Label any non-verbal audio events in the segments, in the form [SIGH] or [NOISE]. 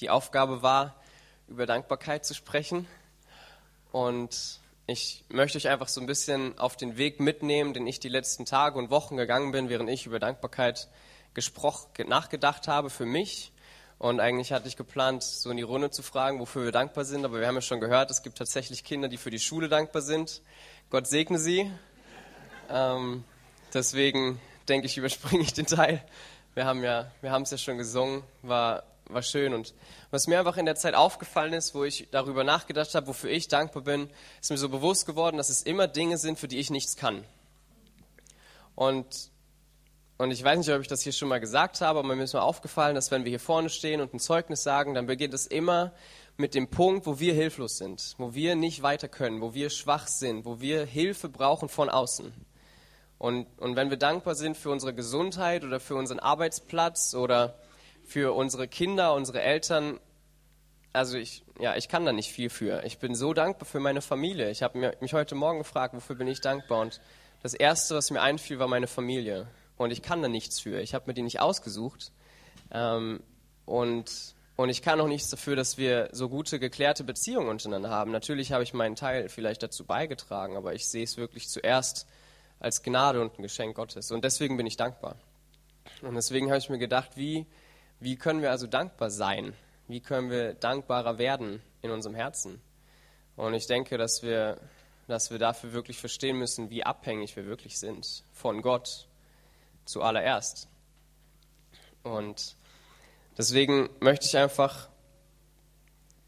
die Aufgabe war, über Dankbarkeit zu sprechen. Und ich möchte euch einfach so ein bisschen auf den Weg mitnehmen, den ich die letzten Tage und Wochen gegangen bin, während ich über Dankbarkeit gesprochen, nachgedacht habe für mich. Und eigentlich hatte ich geplant, so in die Runde zu fragen, wofür wir dankbar sind. Aber wir haben ja schon gehört, es gibt tatsächlich Kinder, die für die Schule dankbar sind. Gott segne sie. Ähm, deswegen denke ich, [LAUGHS] überspringe ich den Teil. Wir haben ja, wir haben es ja schon gesungen, war, war schön. Und was mir einfach in der Zeit aufgefallen ist, wo ich darüber nachgedacht habe, wofür ich dankbar bin, ist mir so bewusst geworden, dass es immer Dinge sind, für die ich nichts kann. Und, und ich weiß nicht, ob ich das hier schon mal gesagt habe, aber mir ist mal aufgefallen, dass wenn wir hier vorne stehen und ein Zeugnis sagen, dann beginnt es immer mit dem Punkt, wo wir hilflos sind, wo wir nicht weiter können, wo wir schwach sind, wo wir Hilfe brauchen von außen. Und, und wenn wir dankbar sind für unsere Gesundheit oder für unseren Arbeitsplatz oder für unsere Kinder, unsere Eltern, also ich, ja, ich kann da nicht viel für. Ich bin so dankbar für meine Familie. Ich habe mich heute Morgen gefragt, wofür bin ich dankbar? Und das Erste, was mir einfiel, war meine Familie. Und ich kann da nichts für. Ich habe mir die nicht ausgesucht. Ähm, und, und ich kann auch nichts dafür, dass wir so gute, geklärte Beziehungen untereinander haben. Natürlich habe ich meinen Teil vielleicht dazu beigetragen, aber ich sehe es wirklich zuerst als Gnade und ein Geschenk Gottes. Und deswegen bin ich dankbar. Und deswegen habe ich mir gedacht, wie, wie können wir also dankbar sein? Wie können wir dankbarer werden in unserem Herzen? Und ich denke, dass wir, dass wir dafür wirklich verstehen müssen, wie abhängig wir wirklich sind von Gott zuallererst. Und deswegen möchte ich einfach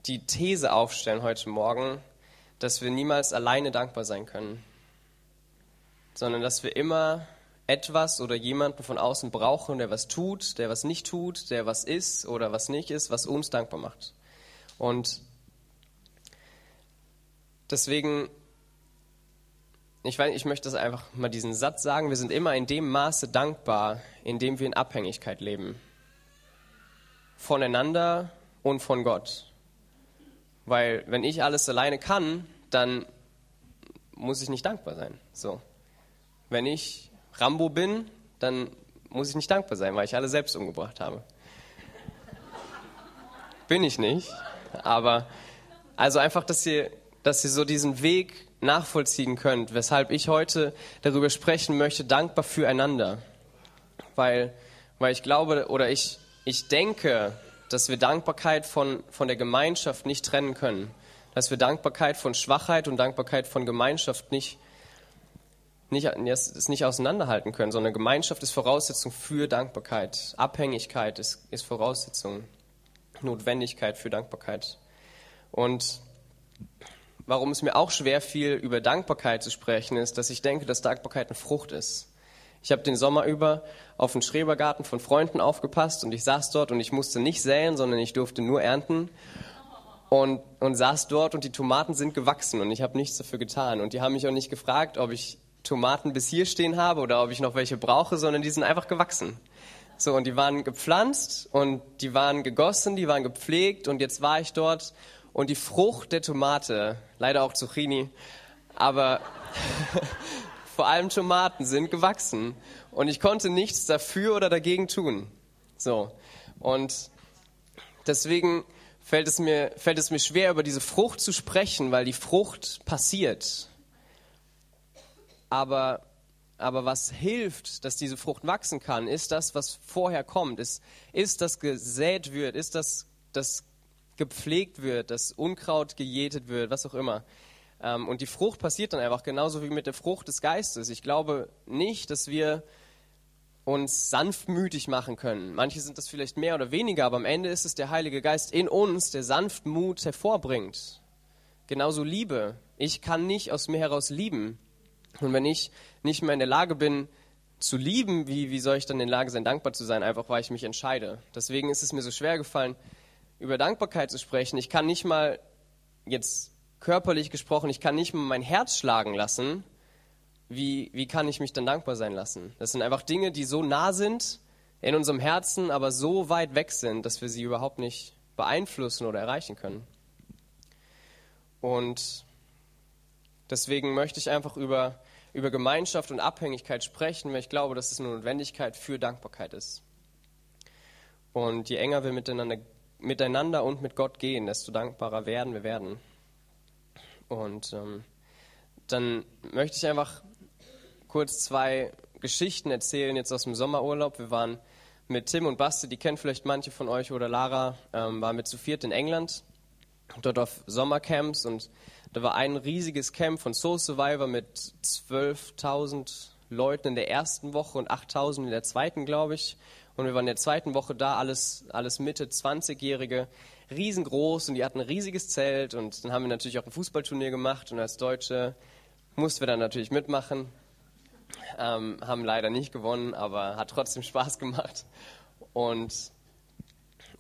die These aufstellen heute Morgen, dass wir niemals alleine dankbar sein können sondern dass wir immer etwas oder jemanden von außen brauchen, der was tut, der was nicht tut, der was ist oder was nicht ist, was uns dankbar macht. Und deswegen, ich, weiß, ich möchte das einfach mal diesen Satz sagen, wir sind immer in dem Maße dankbar, in dem wir in Abhängigkeit leben. Voneinander und von Gott. Weil wenn ich alles alleine kann, dann muss ich nicht dankbar sein. So. Wenn ich Rambo bin, dann muss ich nicht dankbar sein, weil ich alle selbst umgebracht habe. Bin ich nicht, aber also einfach, dass ihr, dass ihr so diesen Weg nachvollziehen könnt, weshalb ich heute darüber sprechen möchte, dankbar füreinander. Weil, weil ich glaube oder ich, ich denke, dass wir Dankbarkeit von, von der Gemeinschaft nicht trennen können. Dass wir Dankbarkeit von Schwachheit und Dankbarkeit von Gemeinschaft nicht nicht, es nicht auseinanderhalten können, sondern Gemeinschaft ist Voraussetzung für Dankbarkeit. Abhängigkeit ist, ist Voraussetzung, Notwendigkeit für Dankbarkeit. Und warum es mir auch schwer fiel, über Dankbarkeit zu sprechen, ist, dass ich denke, dass Dankbarkeit eine Frucht ist. Ich habe den Sommer über auf den Schrebergarten von Freunden aufgepasst und ich saß dort und ich musste nicht säen, sondern ich durfte nur ernten und, und saß dort und die Tomaten sind gewachsen und ich habe nichts dafür getan. Und die haben mich auch nicht gefragt, ob ich Tomaten bis hier stehen habe oder ob ich noch welche brauche, sondern die sind einfach gewachsen. So, und die waren gepflanzt und die waren gegossen, die waren gepflegt und jetzt war ich dort und die Frucht der Tomate, leider auch Zucchini, aber [LAUGHS] vor allem Tomaten sind gewachsen und ich konnte nichts dafür oder dagegen tun. So, und deswegen fällt es mir, fällt es mir schwer, über diese Frucht zu sprechen, weil die Frucht passiert. Aber, aber was hilft, dass diese Frucht wachsen kann, ist das, was vorher kommt. Ist, ist das gesät wird, ist das, das gepflegt wird, das Unkraut gejätet wird, was auch immer. Ähm, und die Frucht passiert dann einfach genauso wie mit der Frucht des Geistes. Ich glaube nicht, dass wir uns sanftmütig machen können. Manche sind das vielleicht mehr oder weniger, aber am Ende ist es der Heilige Geist in uns, der Sanftmut hervorbringt. Genauso Liebe. Ich kann nicht aus mir heraus lieben. Und wenn ich nicht mehr in der Lage bin, zu lieben, wie, wie soll ich dann in der Lage sein, dankbar zu sein, einfach weil ich mich entscheide. Deswegen ist es mir so schwer gefallen, über Dankbarkeit zu sprechen. Ich kann nicht mal, jetzt körperlich gesprochen, ich kann nicht mal mein Herz schlagen lassen. Wie, wie kann ich mich dann dankbar sein lassen? Das sind einfach Dinge, die so nah sind in unserem Herzen, aber so weit weg sind, dass wir sie überhaupt nicht beeinflussen oder erreichen können. Und Deswegen möchte ich einfach über, über Gemeinschaft und Abhängigkeit sprechen, weil ich glaube, dass es eine Notwendigkeit für Dankbarkeit ist. Und je enger wir miteinander miteinander und mit Gott gehen, desto dankbarer werden wir werden. Und ähm, dann möchte ich einfach kurz zwei Geschichten erzählen jetzt aus dem Sommerurlaub. Wir waren mit Tim und Basti, die kennen vielleicht manche von euch oder Lara, ähm, waren wir zu viert in England, dort auf Sommercamps und da war ein riesiges Camp von Soul Survivor mit 12.000 Leuten in der ersten Woche und 8.000 in der zweiten, glaube ich. Und wir waren in der zweiten Woche da, alles, alles Mitte 20-Jährige, riesengroß und die hatten ein riesiges Zelt und dann haben wir natürlich auch ein Fußballturnier gemacht und als Deutsche mussten wir dann natürlich mitmachen. Ähm, haben leider nicht gewonnen, aber hat trotzdem Spaß gemacht. Und,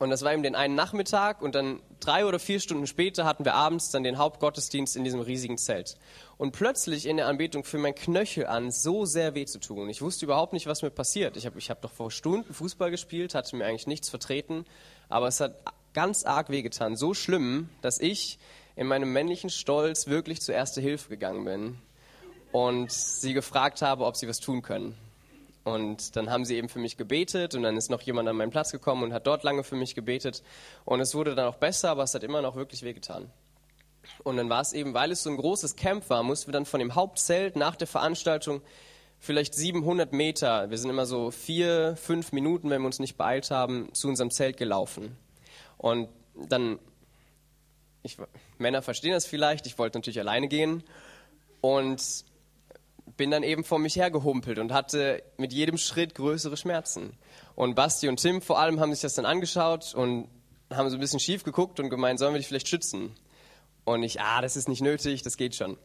und das war eben den einen Nachmittag und dann drei oder vier Stunden später hatten wir abends dann den Hauptgottesdienst in diesem riesigen Zelt. Und plötzlich in der Anbetung fing mein Knöchel an, so sehr weh zu tun. Ich wusste überhaupt nicht, was mir passiert. Ich habe ich hab doch vor Stunden Fußball gespielt, hatte mir eigentlich nichts vertreten, aber es hat ganz arg wehgetan. So schlimm, dass ich in meinem männlichen Stolz wirklich zur Erste Hilfe gegangen bin und sie gefragt habe, ob sie was tun können. Und dann haben sie eben für mich gebetet und dann ist noch jemand an meinen Platz gekommen und hat dort lange für mich gebetet. Und es wurde dann auch besser, aber es hat immer noch wirklich wehgetan. Und dann war es eben, weil es so ein großes Camp war, mussten wir dann von dem Hauptzelt nach der Veranstaltung vielleicht 700 Meter, wir sind immer so vier, fünf Minuten, wenn wir uns nicht beeilt haben, zu unserem Zelt gelaufen. Und dann, ich, Männer verstehen das vielleicht, ich wollte natürlich alleine gehen. Und bin dann eben vor mich hergehumpelt und hatte mit jedem Schritt größere Schmerzen. Und Basti und Tim vor allem haben sich das dann angeschaut und haben so ein bisschen schief geguckt und gemeint, sollen wir dich vielleicht schützen? Und ich, ah, das ist nicht nötig, das geht schon.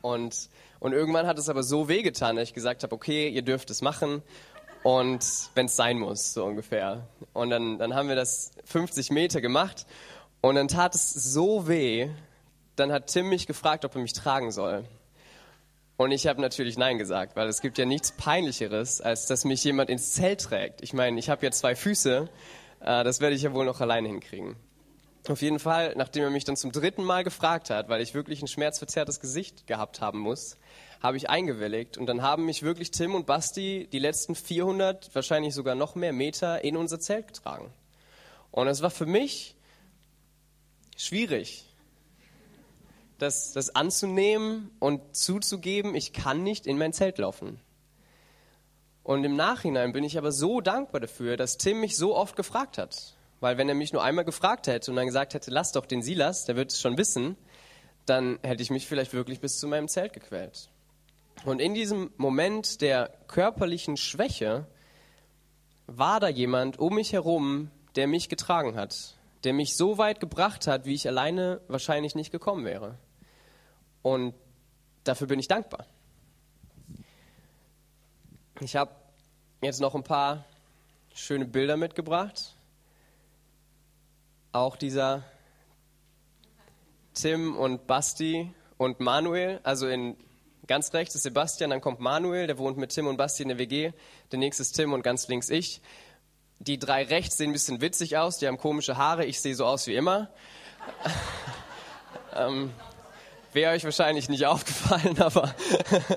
Und, und irgendwann hat es aber so wehgetan, dass ich gesagt habe, okay, ihr dürft es machen und wenn es sein muss, so ungefähr. Und dann, dann haben wir das 50 Meter gemacht und dann tat es so weh, dann hat Tim mich gefragt, ob er mich tragen soll. Und ich habe natürlich Nein gesagt, weil es gibt ja nichts Peinlicheres, als dass mich jemand ins Zelt trägt. Ich meine, ich habe ja zwei Füße, äh, das werde ich ja wohl noch alleine hinkriegen. Auf jeden Fall, nachdem er mich dann zum dritten Mal gefragt hat, weil ich wirklich ein schmerzverzerrtes Gesicht gehabt haben muss, habe ich eingewilligt und dann haben mich wirklich Tim und Basti die letzten 400, wahrscheinlich sogar noch mehr Meter in unser Zelt getragen. Und es war für mich schwierig, das, das anzunehmen und zuzugeben, ich kann nicht in mein Zelt laufen. Und im Nachhinein bin ich aber so dankbar dafür, dass Tim mich so oft gefragt hat. Weil wenn er mich nur einmal gefragt hätte und dann gesagt hätte, lass doch den Silas, der wird es schon wissen, dann hätte ich mich vielleicht wirklich bis zu meinem Zelt gequält. Und in diesem Moment der körperlichen Schwäche war da jemand um mich herum, der mich getragen hat, der mich so weit gebracht hat, wie ich alleine wahrscheinlich nicht gekommen wäre. Und dafür bin ich dankbar. Ich habe jetzt noch ein paar schöne Bilder mitgebracht. Auch dieser Tim und Basti und Manuel, also in ganz rechts ist Sebastian, dann kommt Manuel, der wohnt mit Tim und Basti in der WG. Der nächste ist Tim und ganz links ich. Die drei rechts sehen ein bisschen witzig aus, die haben komische Haare, ich sehe so aus wie immer. [LAUGHS] ähm, Wäre euch wahrscheinlich nicht [LAUGHS] aufgefallen, aber. [LAUGHS]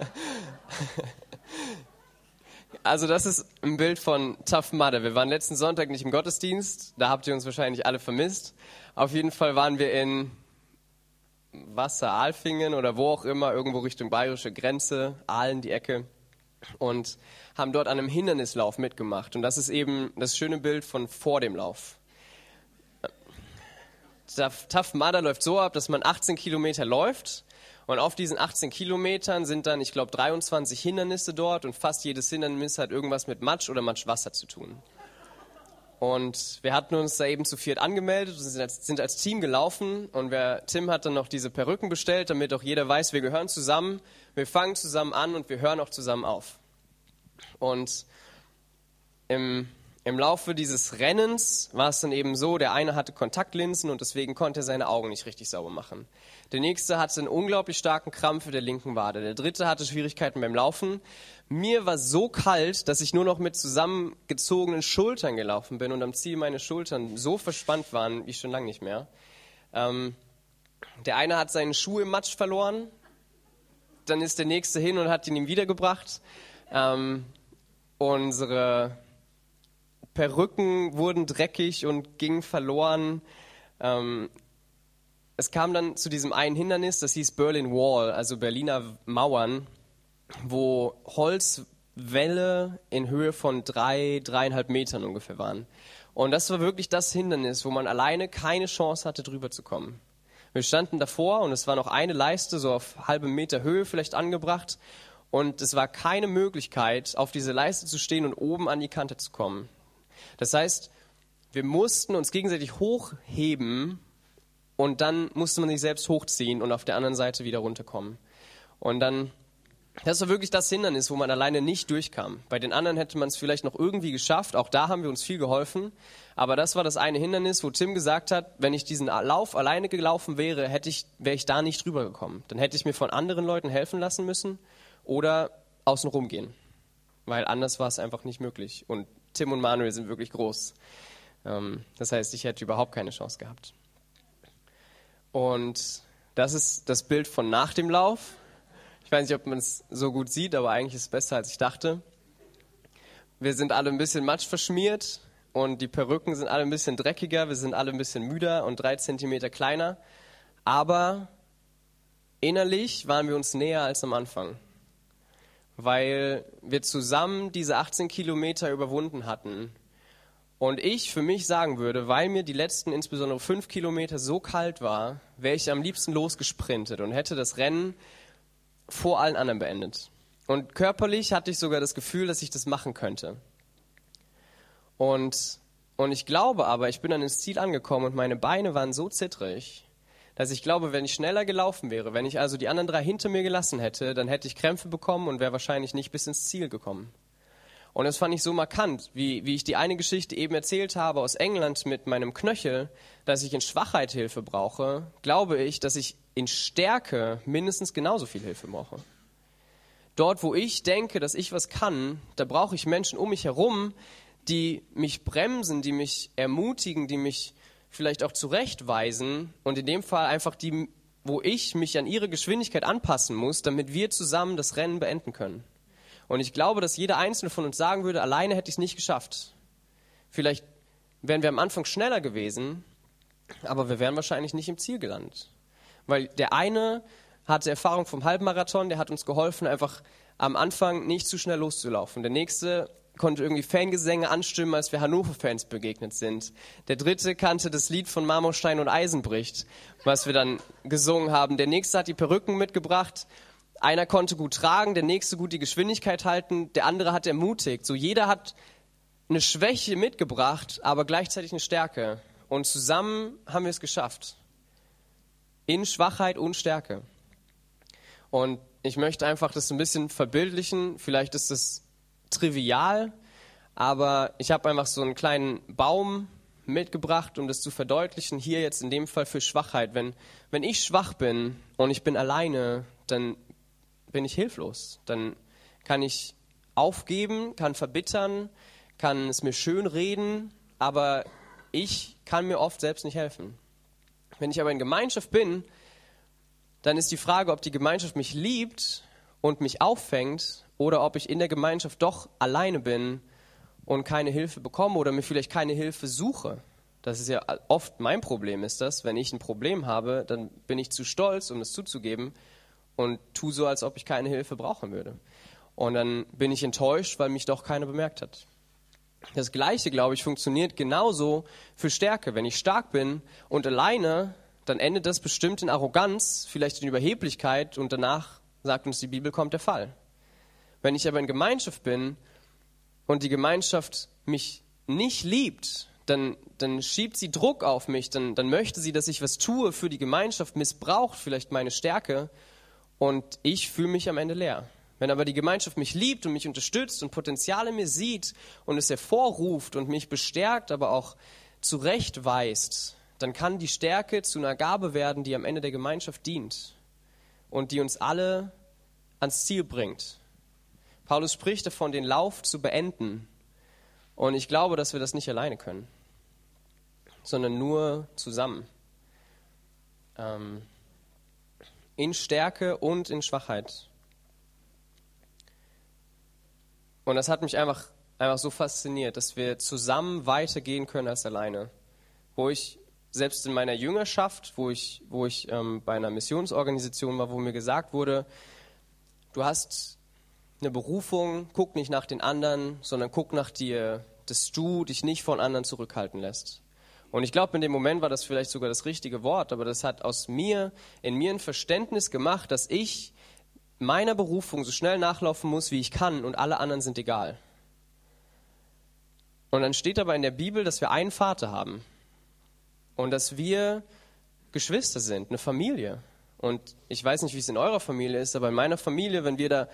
also, das ist ein Bild von Tough Mudder. Wir waren letzten Sonntag nicht im Gottesdienst. Da habt ihr uns wahrscheinlich alle vermisst. Auf jeden Fall waren wir in Wasser, Aalfingen oder wo auch immer, irgendwo Richtung bayerische Grenze, Aalen die Ecke. Und haben dort an einem Hindernislauf mitgemacht. Und das ist eben das schöne Bild von vor dem Lauf. Tough Mudder läuft so ab, dass man 18 Kilometer läuft und auf diesen 18 Kilometern sind dann, ich glaube, 23 Hindernisse dort und fast jedes Hindernis hat irgendwas mit Matsch oder Matschwasser zu tun. Und wir hatten uns da eben zu viert angemeldet und sind als, sind als Team gelaufen. Und wer, Tim hat dann noch diese Perücken bestellt, damit auch jeder weiß, wir gehören zusammen, wir fangen zusammen an und wir hören auch zusammen auf. Und im im Laufe dieses Rennens war es dann eben so, der eine hatte Kontaktlinsen und deswegen konnte er seine Augen nicht richtig sauber machen. Der nächste hatte einen unglaublich starken Krampf in der linken Wade. Der dritte hatte Schwierigkeiten beim Laufen. Mir war so kalt, dass ich nur noch mit zusammengezogenen Schultern gelaufen bin und am Ziel meine Schultern so verspannt waren wie schon lange nicht mehr. Ähm, der eine hat seinen Schuh im Matsch verloren. Dann ist der nächste hin und hat ihn ihm wiedergebracht. Ähm, unsere Perücken wurden dreckig und gingen verloren. Ähm, es kam dann zu diesem einen Hindernis, das hieß Berlin Wall, also Berliner Mauern, wo Holzwälle in Höhe von drei, dreieinhalb Metern ungefähr waren. Und das war wirklich das Hindernis, wo man alleine keine Chance hatte, drüber zu kommen. Wir standen davor und es war noch eine Leiste, so auf halbem Meter Höhe vielleicht angebracht. Und es war keine Möglichkeit, auf diese Leiste zu stehen und oben an die Kante zu kommen. Das heißt, wir mussten uns gegenseitig hochheben und dann musste man sich selbst hochziehen und auf der anderen Seite wieder runterkommen. Und dann das war wirklich das Hindernis, wo man alleine nicht durchkam. Bei den anderen hätte man es vielleicht noch irgendwie geschafft. Auch da haben wir uns viel geholfen. Aber das war das eine Hindernis, wo Tim gesagt hat, wenn ich diesen Lauf alleine gelaufen wäre, hätte ich, wäre ich da nicht drüber gekommen. Dann hätte ich mir von anderen Leuten helfen lassen müssen oder außen rumgehen. Weil anders war es einfach nicht möglich. Und Tim und Manuel sind wirklich groß. Ähm, das heißt, ich hätte überhaupt keine Chance gehabt. Und das ist das Bild von nach dem Lauf. Ich weiß nicht, ob man es so gut sieht, aber eigentlich ist es besser, als ich dachte. Wir sind alle ein bisschen matsch verschmiert und die Perücken sind alle ein bisschen dreckiger, wir sind alle ein bisschen müder und drei Zentimeter kleiner. Aber innerlich waren wir uns näher als am Anfang, weil wir zusammen diese 18 Kilometer überwunden hatten. Und ich für mich sagen würde, weil mir die letzten insbesondere fünf Kilometer so kalt war, wäre ich am liebsten losgesprintet und hätte das Rennen vor allen anderen beendet. Und körperlich hatte ich sogar das Gefühl, dass ich das machen könnte. Und, und ich glaube aber, ich bin dann ins Ziel angekommen und meine Beine waren so zittrig, dass ich glaube, wenn ich schneller gelaufen wäre, wenn ich also die anderen drei hinter mir gelassen hätte, dann hätte ich Krämpfe bekommen und wäre wahrscheinlich nicht bis ins Ziel gekommen. Und das fand ich so markant, wie, wie ich die eine Geschichte eben erzählt habe aus England mit meinem Knöchel, dass ich in Schwachheit Hilfe brauche, glaube ich, dass ich in Stärke mindestens genauso viel Hilfe brauche. Dort, wo ich denke, dass ich was kann, da brauche ich Menschen um mich herum, die mich bremsen, die mich ermutigen, die mich vielleicht auch zurechtweisen und in dem Fall einfach die, wo ich mich an ihre Geschwindigkeit anpassen muss, damit wir zusammen das Rennen beenden können. Und ich glaube, dass jeder Einzelne von uns sagen würde, alleine hätte ich es nicht geschafft. Vielleicht wären wir am Anfang schneller gewesen, aber wir wären wahrscheinlich nicht im Ziel gelandet. Weil der eine hatte Erfahrung vom Halbmarathon, der hat uns geholfen, einfach am Anfang nicht zu schnell loszulaufen. Der nächste konnte irgendwie Fangesänge anstimmen, als wir Hannover-Fans begegnet sind. Der dritte kannte das Lied von Marmorstein und Eisenbricht, was wir dann gesungen haben. Der nächste hat die Perücken mitgebracht. Einer konnte gut tragen, der nächste gut die Geschwindigkeit halten, der andere hat ermutigt. So jeder hat eine Schwäche mitgebracht, aber gleichzeitig eine Stärke. Und zusammen haben wir es geschafft in Schwachheit und Stärke. Und ich möchte einfach das ein bisschen verbildlichen. Vielleicht ist es trivial, aber ich habe einfach so einen kleinen Baum mitgebracht, um das zu verdeutlichen. Hier jetzt in dem Fall für Schwachheit. Wenn, wenn ich schwach bin und ich bin alleine, dann bin ich hilflos. Dann kann ich aufgeben, kann verbittern, kann es mir schön reden, aber ich kann mir oft selbst nicht helfen. Wenn ich aber in Gemeinschaft bin, dann ist die Frage, ob die Gemeinschaft mich liebt und mich auffängt oder ob ich in der Gemeinschaft doch alleine bin und keine Hilfe bekomme oder mir vielleicht keine Hilfe suche. Das ist ja oft mein Problem, ist das. Wenn ich ein Problem habe, dann bin ich zu stolz, um es zuzugeben und tue so, als ob ich keine Hilfe brauchen würde. Und dann bin ich enttäuscht, weil mich doch keiner bemerkt hat. Das Gleiche, glaube ich, funktioniert genauso für Stärke. Wenn ich stark bin und alleine, dann endet das bestimmt in Arroganz, vielleicht in Überheblichkeit und danach, sagt uns die Bibel, kommt der Fall. Wenn ich aber in Gemeinschaft bin und die Gemeinschaft mich nicht liebt, dann, dann schiebt sie Druck auf mich, dann, dann möchte sie, dass ich was tue für die Gemeinschaft, missbraucht vielleicht meine Stärke und ich fühle mich am Ende leer. Wenn aber die Gemeinschaft mich liebt und mich unterstützt und Potenziale mir sieht und es hervorruft und mich bestärkt, aber auch zurechtweist, dann kann die Stärke zu einer Gabe werden, die am Ende der Gemeinschaft dient und die uns alle ans Ziel bringt. Paulus spricht davon, den Lauf zu beenden. Und ich glaube, dass wir das nicht alleine können, sondern nur zusammen. Ähm, in Stärke und in Schwachheit. Und das hat mich einfach einfach so fasziniert, dass wir zusammen weitergehen können als alleine. Wo ich selbst in meiner Jüngerschaft, wo ich, wo ich ähm, bei einer Missionsorganisation war, wo mir gesagt wurde, du hast eine Berufung, guck nicht nach den anderen, sondern guck nach dir, dass du dich nicht von anderen zurückhalten lässt. Und ich glaube, in dem Moment war das vielleicht sogar das richtige Wort, aber das hat aus mir, in mir ein Verständnis gemacht, dass ich meiner Berufung so schnell nachlaufen muss, wie ich kann und alle anderen sind egal. Und dann steht aber in der Bibel, dass wir einen Vater haben und dass wir Geschwister sind, eine Familie. Und ich weiß nicht, wie es in eurer Familie ist, aber in meiner Familie, wenn wir da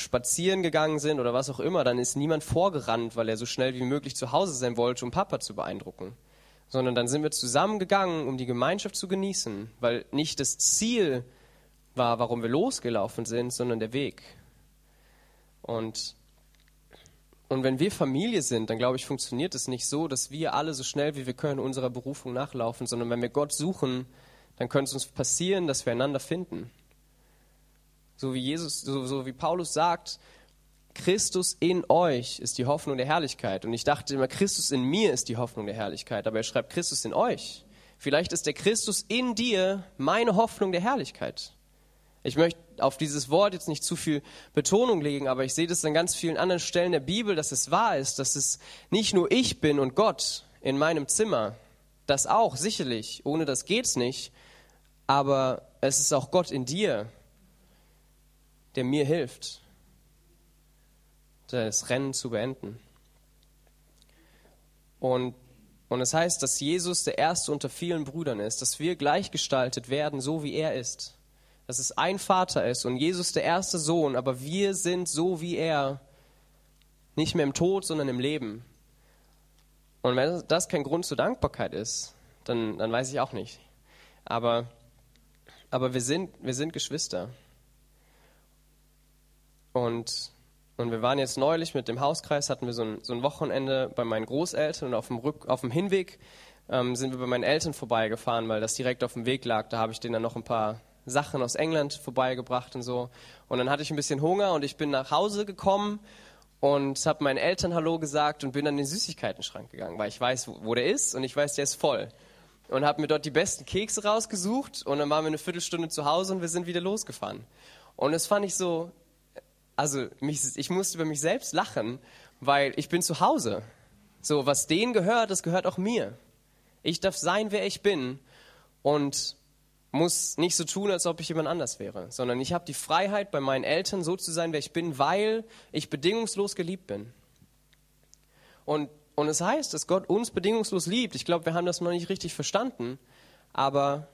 spazieren gegangen sind oder was auch immer, dann ist niemand vorgerannt, weil er so schnell wie möglich zu Hause sein wollte, um Papa zu beeindrucken. Sondern dann sind wir zusammengegangen, um die Gemeinschaft zu genießen, weil nicht das Ziel war, warum wir losgelaufen sind, sondern der Weg. Und, und wenn wir Familie sind, dann glaube ich, funktioniert es nicht so, dass wir alle so schnell wie wir können unserer Berufung nachlaufen, sondern wenn wir Gott suchen, dann könnte es uns passieren, dass wir einander finden. So wie Jesus, so, so wie Paulus sagt, Christus in euch ist die Hoffnung der Herrlichkeit. Und ich dachte immer, Christus in mir ist die Hoffnung der Herrlichkeit. Aber er schreibt Christus in euch. Vielleicht ist der Christus in dir meine Hoffnung der Herrlichkeit. Ich möchte auf dieses Wort jetzt nicht zu viel Betonung legen, aber ich sehe das an ganz vielen anderen Stellen der Bibel, dass es wahr ist, dass es nicht nur ich bin und Gott in meinem Zimmer. Das auch, sicherlich. Ohne das geht's nicht. Aber es ist auch Gott in dir, der mir hilft, das Rennen zu beenden. Und, und es heißt, dass Jesus der Erste unter vielen Brüdern ist, dass wir gleichgestaltet werden, so wie er ist. Dass es ein Vater ist und Jesus der erste Sohn, aber wir sind so wie er, nicht mehr im Tod, sondern im Leben. Und wenn das kein Grund zur Dankbarkeit ist, dann, dann weiß ich auch nicht. Aber, aber wir, sind, wir sind Geschwister. Und, und wir waren jetzt neulich mit dem Hauskreis, hatten wir so ein, so ein Wochenende bei meinen Großeltern und auf dem, Rück, auf dem Hinweg ähm, sind wir bei meinen Eltern vorbeigefahren, weil das direkt auf dem Weg lag. Da habe ich denen dann noch ein paar Sachen aus England vorbeigebracht und so. Und dann hatte ich ein bisschen Hunger und ich bin nach Hause gekommen und habe meinen Eltern Hallo gesagt und bin in den Süßigkeitenschrank gegangen, weil ich weiß, wo der ist und ich weiß, der ist voll. Und habe mir dort die besten Kekse rausgesucht und dann waren wir eine Viertelstunde zu Hause und wir sind wieder losgefahren. Und das fand ich so, also mich, ich musste über mich selbst lachen, weil ich bin zu Hause. So, was denen gehört, das gehört auch mir. Ich darf sein, wer ich bin und muss nicht so tun, als ob ich jemand anders wäre, sondern ich habe die Freiheit, bei meinen Eltern so zu sein, wer ich bin, weil ich bedingungslos geliebt bin. Und, und es heißt, dass Gott uns bedingungslos liebt. Ich glaube, wir haben das noch nicht richtig verstanden, aber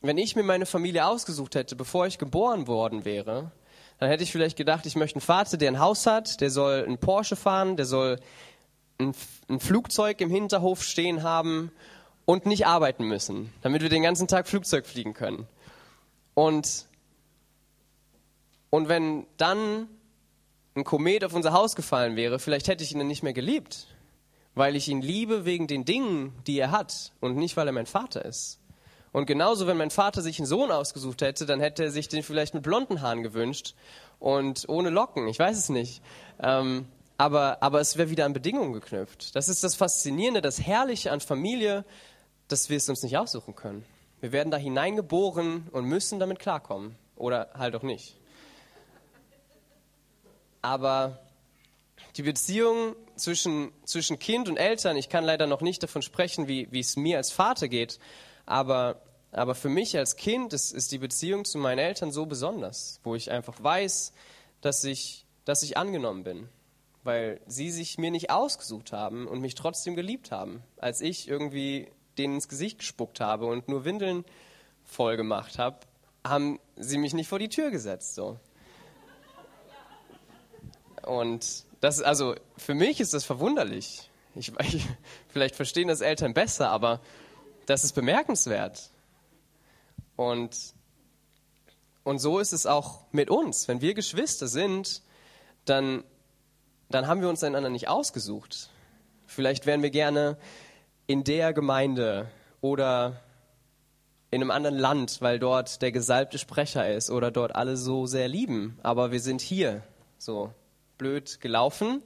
wenn ich mir meine Familie ausgesucht hätte, bevor ich geboren worden wäre, dann hätte ich vielleicht gedacht, ich möchte einen Vater, der ein Haus hat, der soll einen Porsche fahren, der soll ein, ein Flugzeug im Hinterhof stehen haben und nicht arbeiten müssen, damit wir den ganzen Tag Flugzeug fliegen können. Und, und wenn dann ein Komet auf unser Haus gefallen wäre, vielleicht hätte ich ihn dann nicht mehr geliebt, weil ich ihn liebe wegen den Dingen, die er hat und nicht, weil er mein Vater ist. Und genauso, wenn mein Vater sich einen Sohn ausgesucht hätte, dann hätte er sich den vielleicht mit blonden Haaren gewünscht und ohne Locken. Ich weiß es nicht. Ähm, aber, aber es wäre wieder an Bedingungen geknüpft. Das ist das Faszinierende, das Herrliche an Familie, dass wir es uns nicht aussuchen können. Wir werden da hineingeboren und müssen damit klarkommen. Oder halt auch nicht. Aber die Beziehung zwischen, zwischen Kind und Eltern, ich kann leider noch nicht davon sprechen, wie, wie es mir als Vater geht, aber aber für mich als Kind ist, ist die Beziehung zu meinen Eltern so besonders, wo ich einfach weiß, dass ich, dass ich angenommen bin, weil sie sich mir nicht ausgesucht haben und mich trotzdem geliebt haben, als ich irgendwie denen ins Gesicht gespuckt habe und nur Windeln voll gemacht habe, haben sie mich nicht vor die Tür gesetzt. So. Und das, also für mich ist das verwunderlich. Ich, [LAUGHS] ich, vielleicht verstehen das Eltern besser, aber das ist bemerkenswert. Und, und so ist es auch mit uns. Wenn wir Geschwister sind, dann, dann haben wir uns einander nicht ausgesucht. Vielleicht wären wir gerne in der Gemeinde oder in einem anderen Land, weil dort der gesalbte Sprecher ist oder dort alle so sehr lieben. Aber wir sind hier. So, blöd gelaufen.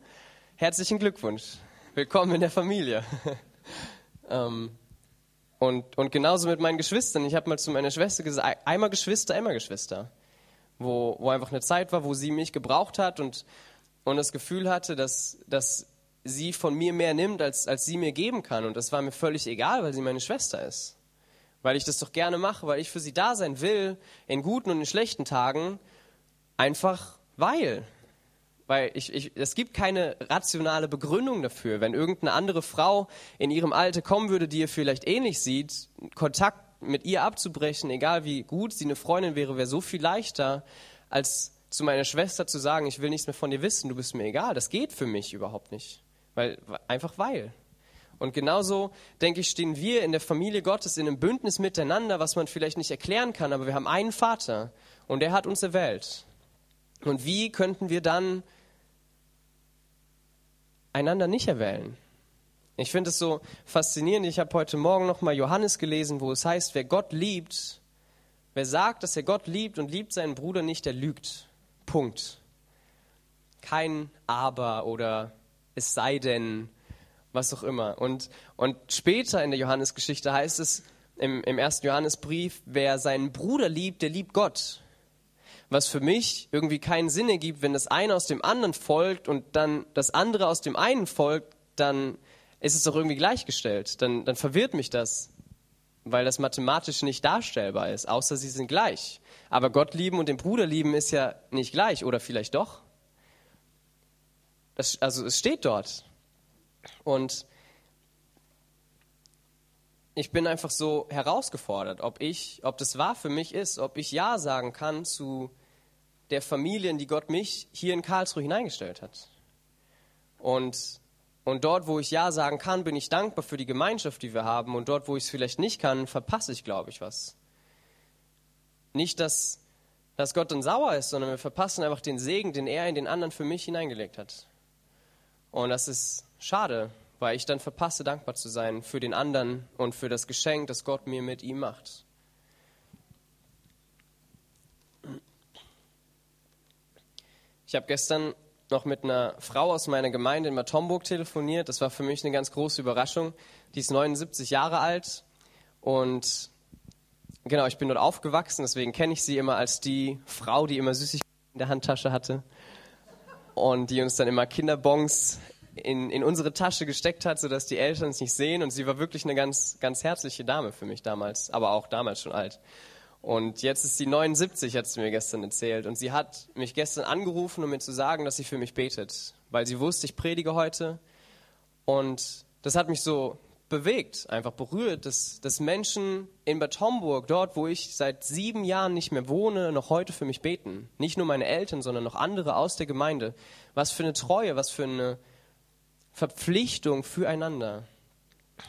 Herzlichen Glückwunsch. Willkommen in der Familie. [LAUGHS] ähm, und, und genauso mit meinen Geschwistern. Ich habe mal zu meiner Schwester gesagt, einmal Geschwister, immer Geschwister. Wo, wo einfach eine Zeit war, wo sie mich gebraucht hat und, und das Gefühl hatte, dass, dass sie von mir mehr nimmt, als, als sie mir geben kann. Und das war mir völlig egal, weil sie meine Schwester ist. Weil ich das doch gerne mache, weil ich für sie da sein will, in guten und in schlechten Tagen, einfach weil. Weil ich, ich, es gibt keine rationale Begründung dafür. Wenn irgendeine andere Frau in ihrem Alter kommen würde, die ihr vielleicht ähnlich sieht, Kontakt mit ihr abzubrechen, egal wie gut sie eine Freundin wäre, wäre so viel leichter, als zu meiner Schwester zu sagen, ich will nichts mehr von dir wissen, du bist mir egal. Das geht für mich überhaupt nicht. Weil, einfach weil. Und genauso, denke ich, stehen wir in der Familie Gottes in einem Bündnis miteinander, was man vielleicht nicht erklären kann, aber wir haben einen Vater und der hat uns erwählt. Und wie könnten wir dann einander nicht erwählen. Ich finde es so faszinierend. Ich habe heute Morgen noch mal Johannes gelesen, wo es heißt, wer Gott liebt, wer sagt, dass er Gott liebt und liebt seinen Bruder nicht, der lügt. Punkt. Kein Aber oder es sei denn, was auch immer. Und, und später in der Johannesgeschichte heißt es im, im ersten Johannesbrief, wer seinen Bruder liebt, der liebt Gott was für mich irgendwie keinen Sinn ergibt, wenn das eine aus dem anderen folgt und dann das andere aus dem einen folgt, dann ist es doch irgendwie gleichgestellt. Dann, dann verwirrt mich das, weil das mathematisch nicht darstellbar ist, außer sie sind gleich. Aber Gott lieben und den Bruder lieben ist ja nicht gleich, oder vielleicht doch? Das, also es steht dort. Und ich bin einfach so herausgefordert, ob ich, ob das wahr für mich ist, ob ich Ja sagen kann zu der Familien, die Gott mich hier in Karlsruhe hineingestellt hat. Und, und dort, wo ich Ja sagen kann, bin ich dankbar für die Gemeinschaft, die wir haben. Und dort, wo ich es vielleicht nicht kann, verpasse ich, glaube ich, was. Nicht, dass, dass Gott dann sauer ist, sondern wir verpassen einfach den Segen, den er in den anderen für mich hineingelegt hat. Und das ist schade, weil ich dann verpasse, dankbar zu sein für den anderen und für das Geschenk, das Gott mir mit ihm macht. Ich habe gestern noch mit einer Frau aus meiner Gemeinde in Matomburg telefoniert. Das war für mich eine ganz große Überraschung. Die ist 79 Jahre alt und genau, ich bin dort aufgewachsen, deswegen kenne ich sie immer als die Frau, die immer Süßigkeiten in der Handtasche hatte und die uns dann immer Kinderbons in, in unsere Tasche gesteckt hat, sodass die Eltern es nicht sehen. Und sie war wirklich eine ganz, ganz herzliche Dame für mich damals, aber auch damals schon alt. Und jetzt ist sie 79, hat sie mir gestern erzählt. Und sie hat mich gestern angerufen, um mir zu sagen, dass sie für mich betet. Weil sie wusste, ich predige heute. Und das hat mich so bewegt, einfach berührt, dass, dass Menschen in Bad Homburg, dort, wo ich seit sieben Jahren nicht mehr wohne, noch heute für mich beten. Nicht nur meine Eltern, sondern noch andere aus der Gemeinde. Was für eine Treue, was für eine Verpflichtung füreinander.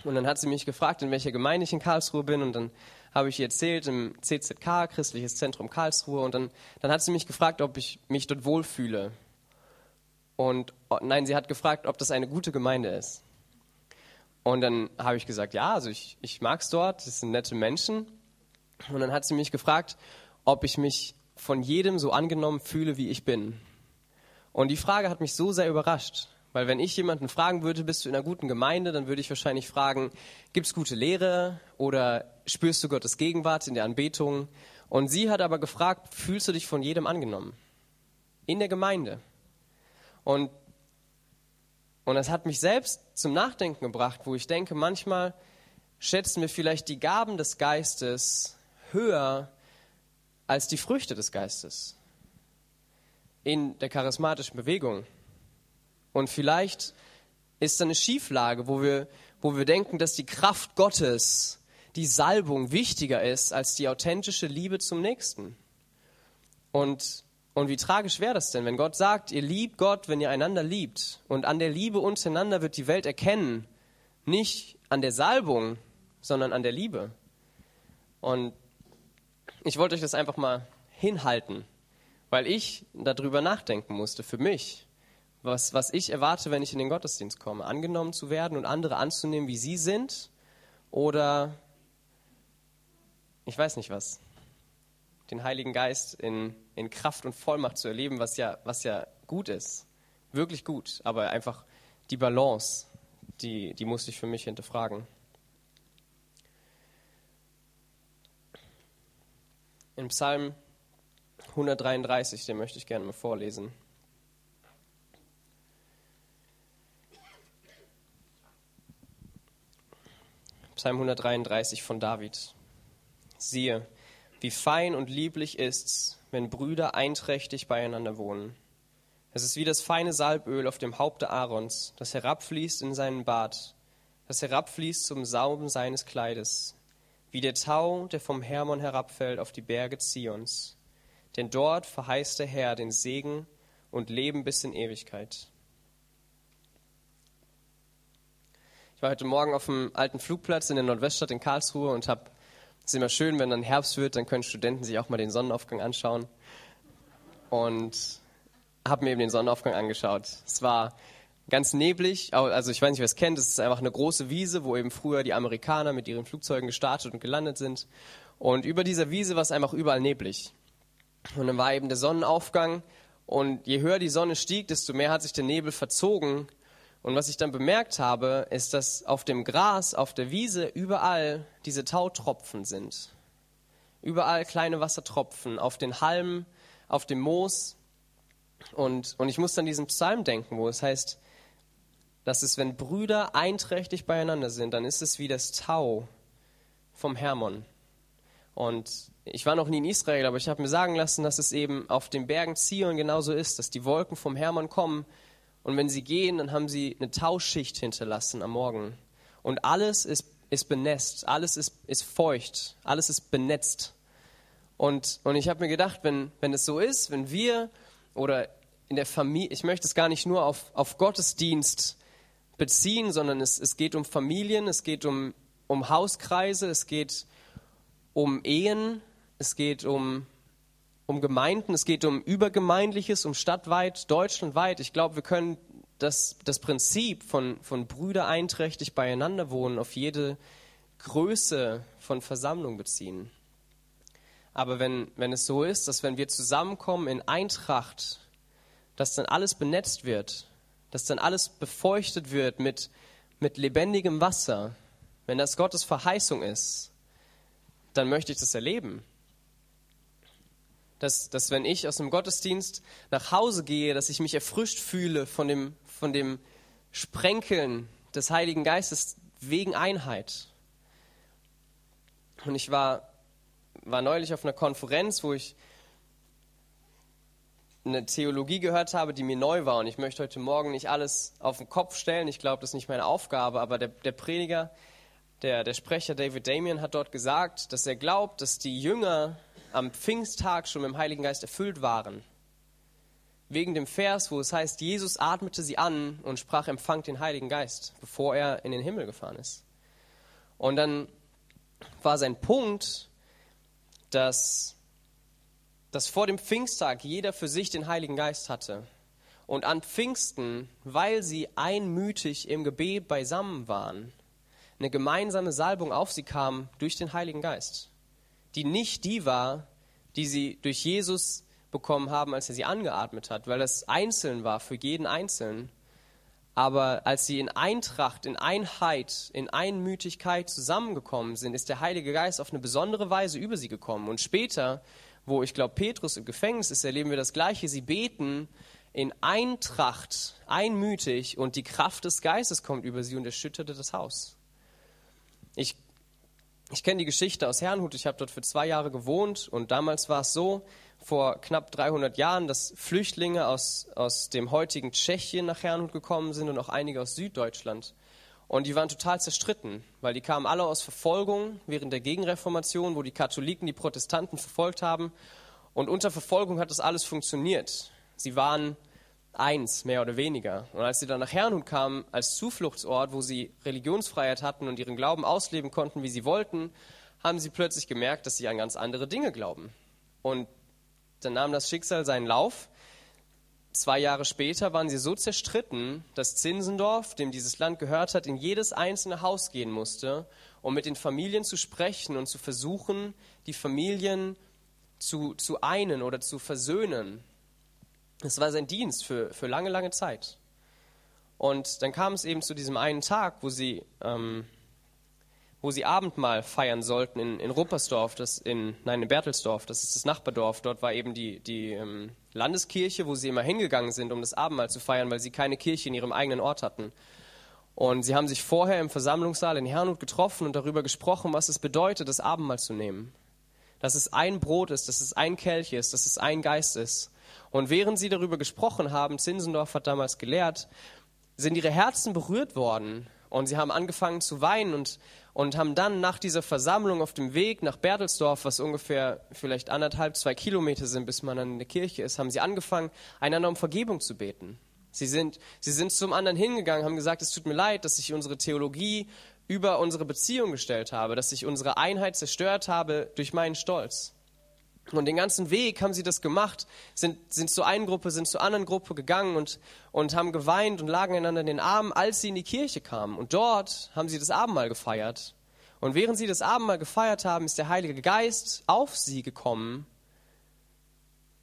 Und dann hat sie mich gefragt, in welcher Gemeinde ich in Karlsruhe bin. Und dann habe ich ihr erzählt im CZK, Christliches Zentrum Karlsruhe. Und dann, dann hat sie mich gefragt, ob ich mich dort wohlfühle. Und oh, nein, sie hat gefragt, ob das eine gute Gemeinde ist. Und dann habe ich gesagt, ja, also ich, ich mag es dort, das sind nette Menschen. Und dann hat sie mich gefragt, ob ich mich von jedem so angenommen fühle, wie ich bin. Und die Frage hat mich so sehr überrascht, weil wenn ich jemanden fragen würde, bist du in einer guten Gemeinde, dann würde ich wahrscheinlich fragen, gibt es gute Lehre oder spürst du Gottes Gegenwart in der Anbetung? Und sie hat aber gefragt, fühlst du dich von jedem angenommen? In der Gemeinde. Und, und das hat mich selbst zum Nachdenken gebracht, wo ich denke, manchmal schätzen wir vielleicht die Gaben des Geistes höher als die Früchte des Geistes in der charismatischen Bewegung. Und vielleicht ist da eine Schieflage, wo wir, wo wir denken, dass die Kraft Gottes, die Salbung wichtiger ist als die authentische Liebe zum Nächsten. Und, und wie tragisch wäre das denn, wenn Gott sagt, ihr liebt Gott, wenn ihr einander liebt. Und an der Liebe untereinander wird die Welt erkennen, nicht an der Salbung, sondern an der Liebe. Und ich wollte euch das einfach mal hinhalten, weil ich darüber nachdenken musste, für mich was, was ich erwarte, wenn ich in den Gottesdienst komme. Angenommen zu werden und andere anzunehmen, wie sie sind oder ich weiß nicht was. Den Heiligen Geist in, in Kraft und Vollmacht zu erleben, was ja, was ja gut ist. wirklich gut, aber einfach die Balance, die, die musste ich für mich hinterfragen. In Psalm 133, den möchte ich gerne mal vorlesen. Psalm 133 von David. Siehe, wie fein und lieblich ist's, wenn Brüder einträchtig beieinander wohnen. Es ist wie das feine Salböl auf dem Haupte Aarons, das herabfließt in seinen Bart, das herabfließt zum Sauben seines Kleides, wie der Tau, der vom Hermon herabfällt auf die Berge Zions. Denn dort verheißt der Herr den Segen und Leben bis in Ewigkeit. Ich war heute Morgen auf dem alten Flugplatz in der Nordweststadt in Karlsruhe und habe es ist immer schön, wenn dann Herbst wird, dann können Studenten sich auch mal den Sonnenaufgang anschauen. Und habe mir eben den Sonnenaufgang angeschaut. Es war ganz neblig, also ich weiß nicht, wer es kennt, es ist einfach eine große Wiese, wo eben früher die Amerikaner mit ihren Flugzeugen gestartet und gelandet sind. Und über dieser Wiese war es einfach überall neblig. Und dann war eben der Sonnenaufgang und je höher die Sonne stieg, desto mehr hat sich der Nebel verzogen und was ich dann bemerkt habe, ist, dass auf dem Gras, auf der Wiese überall diese Tautropfen sind. Überall kleine Wassertropfen, auf den Halmen, auf dem Moos. Und, und ich muss an diesen Psalm denken, wo es heißt, dass es, wenn Brüder einträchtig beieinander sind, dann ist es wie das Tau vom Hermon. Und ich war noch nie in Israel, aber ich habe mir sagen lassen, dass es eben auf den Bergen Zion genauso ist, dass die Wolken vom Hermon kommen und wenn sie gehen, dann haben sie eine Tauschicht hinterlassen am Morgen. Und alles ist, ist benetzt, alles ist, ist feucht, alles ist benetzt. Und, und ich habe mir gedacht, wenn, wenn es so ist, wenn wir oder in der Familie, ich möchte es gar nicht nur auf, auf Gottesdienst beziehen, sondern es, es geht um Familien, es geht um, um Hauskreise, es geht um Ehen, es geht um um Gemeinden, es geht um Übergemeindliches, um stadtweit, deutschlandweit. Ich glaube, wir können das, das Prinzip von, von Brüder einträchtig beieinander wohnen auf jede Größe von Versammlung beziehen. Aber wenn, wenn es so ist, dass wenn wir zusammenkommen in Eintracht, dass dann alles benetzt wird, dass dann alles befeuchtet wird mit, mit lebendigem Wasser, wenn das Gottes Verheißung ist, dann möchte ich das erleben dass, dass wenn ich aus dem Gottesdienst nach Hause gehe, dass ich mich erfrischt fühle von dem, von dem Sprenkeln des Heiligen Geistes wegen Einheit. Und ich war, war neulich auf einer Konferenz, wo ich eine Theologie gehört habe, die mir neu war. Und ich möchte heute Morgen nicht alles auf den Kopf stellen. Ich glaube, das ist nicht meine Aufgabe. Aber der, der Prediger, der, der Sprecher David Damien hat dort gesagt, dass er glaubt, dass die Jünger am Pfingsttag schon mit dem Heiligen Geist erfüllt waren. Wegen dem Vers, wo es heißt, Jesus atmete sie an und sprach, empfangt den Heiligen Geist, bevor er in den Himmel gefahren ist. Und dann war sein Punkt, dass, dass vor dem Pfingsttag jeder für sich den Heiligen Geist hatte. Und an Pfingsten, weil sie einmütig im Gebet beisammen waren, eine gemeinsame Salbung auf sie kam durch den Heiligen Geist die nicht die war, die sie durch Jesus bekommen haben, als er sie angeatmet hat, weil das einzeln war für jeden Einzelnen. Aber als sie in Eintracht, in Einheit, in Einmütigkeit zusammengekommen sind, ist der Heilige Geist auf eine besondere Weise über sie gekommen. Und später, wo ich glaube, Petrus im Gefängnis ist, erleben wir das Gleiche. Sie beten in Eintracht, einmütig und die Kraft des Geistes kommt über sie und erschütterte das Haus. Ich ich kenne die Geschichte aus Herrnhut, ich habe dort für zwei Jahre gewohnt und damals war es so, vor knapp 300 Jahren, dass Flüchtlinge aus, aus dem heutigen Tschechien nach Herrnhut gekommen sind und auch einige aus Süddeutschland. Und die waren total zerstritten, weil die kamen alle aus Verfolgung während der Gegenreformation, wo die Katholiken die Protestanten verfolgt haben. Und unter Verfolgung hat das alles funktioniert. Sie waren eins, mehr oder weniger. Und als sie dann nach Herrnhut kamen, als Zufluchtsort, wo sie Religionsfreiheit hatten und ihren Glauben ausleben konnten, wie sie wollten, haben sie plötzlich gemerkt, dass sie an ganz andere Dinge glauben. Und dann nahm das Schicksal seinen Lauf. Zwei Jahre später waren sie so zerstritten, dass Zinsendorf, dem dieses Land gehört hat, in jedes einzelne Haus gehen musste, um mit den Familien zu sprechen und zu versuchen, die Familien zu, zu einen oder zu versöhnen Das war sein Dienst für, für lange, lange Zeit. Und dann kam es eben zu diesem einen Tag, wo sie, ähm, wo sie Abendmahl feiern sollten in, in Ruppersdorf, das in, nein, in Bertelsdorf, das ist das Nachbardorf. Dort war eben die, die ähm, Landeskirche, wo sie immer hingegangen sind, um das Abendmahl zu feiern, weil sie keine Kirche in ihrem eigenen Ort hatten. Und sie haben sich vorher im Versammlungssaal in Herrnhut getroffen und darüber gesprochen, was es bedeutet, das Abendmahl zu nehmen. Dass es ein Brot ist, dass es ein Kelch ist, dass es ein Geist ist. Und während sie darüber gesprochen haben, Zinsendorf hat damals gelehrt, sind ihre Herzen berührt worden und sie haben angefangen zu weinen und, und haben dann nach dieser Versammlung auf dem Weg nach Bertelsdorf, was ungefähr vielleicht anderthalb, zwei Kilometer sind, bis man in der Kirche ist, haben sie angefangen, einander um Vergebung zu beten. Sie sind, sie sind zum anderen hingegangen, haben gesagt, es tut mir leid, dass ich unsere Theologie über unsere Beziehung gestellt habe, dass ich unsere Einheit zerstört habe durch meinen Stolz. Und den ganzen Weg haben sie das gemacht, sind, sind zur einen Gruppe, sind zur anderen Gruppe gegangen und, und haben geweint und lagen einander in den Armen, als sie in die Kirche kamen. Und dort haben sie das Abendmahl gefeiert. Und während sie das Abendmahl gefeiert haben, ist der Heilige Geist auf sie gekommen.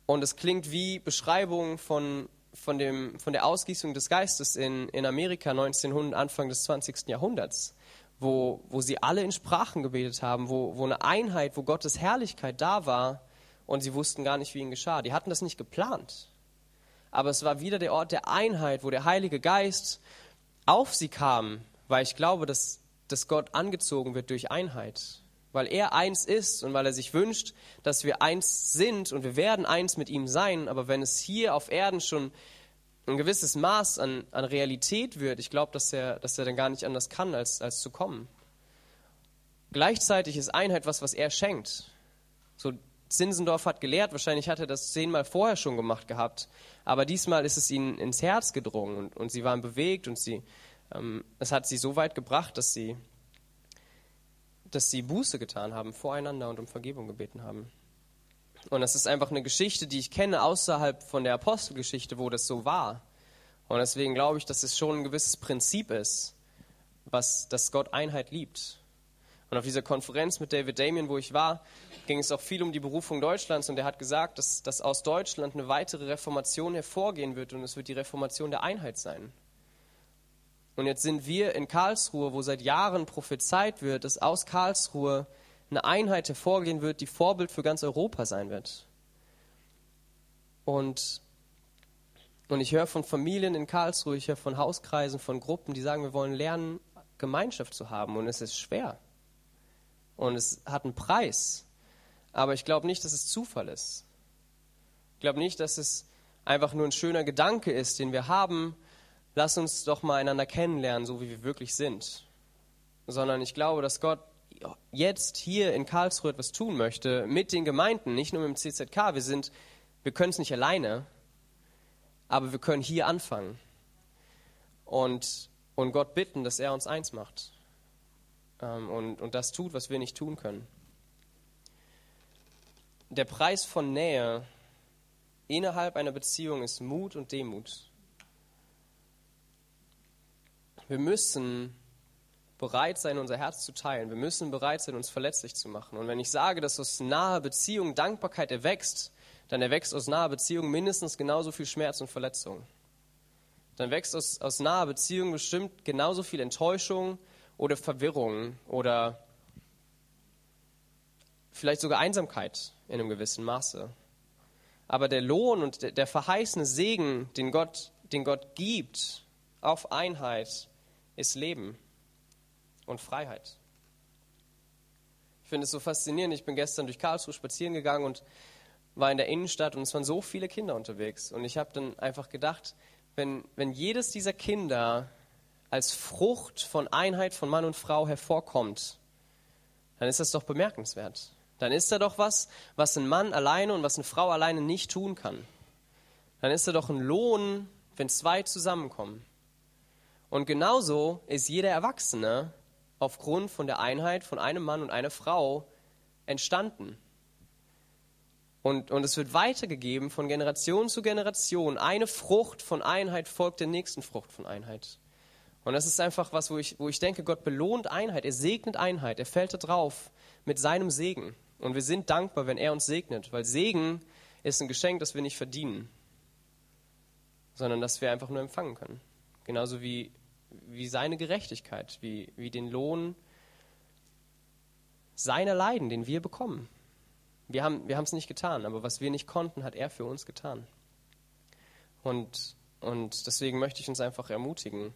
Und es klingt wie Beschreibung von, von, dem, von der Ausgießung des Geistes in, in Amerika 1900, Anfang des 20. Jahrhunderts, wo, wo sie alle in Sprachen gebetet haben, wo, wo eine Einheit, wo Gottes Herrlichkeit da war und sie wussten gar nicht, wie ihnen geschah. Die hatten das nicht geplant. Aber es war wieder der Ort der Einheit, wo der Heilige Geist auf sie kam, weil ich glaube, dass, dass Gott angezogen wird durch Einheit. Weil er eins ist und weil er sich wünscht, dass wir eins sind und wir werden eins mit ihm sein. Aber wenn es hier auf Erden schon ein gewisses Maß an, an Realität wird, ich glaube, dass er, dass er dann gar nicht anders kann, als, als zu kommen. Gleichzeitig ist Einheit was, was er schenkt. So Zinsendorf hat gelehrt, wahrscheinlich hat er das zehnmal vorher schon gemacht gehabt, aber diesmal ist es ihnen ins Herz gedrungen und, und sie waren bewegt und sie, ähm, es hat sie so weit gebracht, dass sie, dass sie Buße getan haben voreinander und um Vergebung gebeten haben. Und das ist einfach eine Geschichte, die ich kenne außerhalb von der Apostelgeschichte, wo das so war. Und deswegen glaube ich, dass es schon ein gewisses Prinzip ist, was, dass Gott Einheit liebt. Und auf dieser Konferenz mit David Damien, wo ich war, ging es auch viel um die Berufung Deutschlands und er hat gesagt, dass, dass aus Deutschland eine weitere Reformation hervorgehen wird und es wird die Reformation der Einheit sein. Und jetzt sind wir in Karlsruhe, wo seit Jahren prophezeit wird, dass aus Karlsruhe eine Einheit hervorgehen wird, die Vorbild für ganz Europa sein wird. Und, und ich höre von Familien in Karlsruhe, ich höre von Hauskreisen, von Gruppen, die sagen, wir wollen lernen, Gemeinschaft zu haben. Und es ist schwer. Und es hat einen Preis. Aber ich glaube nicht, dass es Zufall ist. Ich glaube nicht, dass es einfach nur ein schöner Gedanke ist, den wir haben. Lass uns doch mal einander kennenlernen, so wie wir wirklich sind. Sondern ich glaube, dass Gott jetzt hier in Karlsruhe etwas tun möchte mit den Gemeinden, nicht nur mit dem CZK. Wir sind, wir können es nicht alleine, aber wir können hier anfangen und, und Gott bitten, dass er uns eins macht ähm, und, und das tut, was wir nicht tun können der Preis von Nähe innerhalb einer Beziehung ist Mut und Demut. Wir müssen bereit sein, unser Herz zu teilen. Wir müssen bereit sein, uns verletzlich zu machen. Und wenn ich sage, dass aus naher Beziehung Dankbarkeit erwächst, dann erwächst aus naher Beziehung mindestens genauso viel Schmerz und Verletzung. Dann wächst aus, aus naher Beziehung bestimmt genauso viel Enttäuschung oder Verwirrung oder vielleicht sogar Einsamkeit in einem gewissen Maße. Aber der Lohn und der verheißene Segen, den Gott, den Gott gibt auf Einheit, ist Leben und Freiheit. Ich finde es so faszinierend. Ich bin gestern durch Karlsruhe spazieren gegangen und war in der Innenstadt und es waren so viele Kinder unterwegs. Und ich habe dann einfach gedacht, wenn, wenn jedes dieser Kinder als Frucht von Einheit von Mann und Frau hervorkommt, dann ist das doch bemerkenswert. Dann ist da doch was, was ein Mann alleine und was eine Frau alleine nicht tun kann. Dann ist da doch ein Lohn, wenn zwei zusammenkommen. Und genauso ist jeder Erwachsene aufgrund von der Einheit von einem Mann und einer Frau entstanden. Und, und es wird weitergegeben von Generation zu Generation. Eine Frucht von Einheit folgt der nächsten Frucht von Einheit. Und das ist einfach was, wo ich, wo ich denke, Gott belohnt Einheit, er segnet Einheit, er fällt da drauf mit seinem Segen. Und wir sind dankbar, wenn er uns segnet, weil Segen ist ein Geschenk, das wir nicht verdienen. sondern dass wir einfach nur empfangen können. Genauso wie, wie seine Gerechtigkeit, wie, wie den Lohn seiner Leiden, den wir bekommen. Wir haben wir es nicht getan, aber was wir nicht konnten, hat er für uns getan. Und, und deswegen möchte ich uns einfach ermutigen,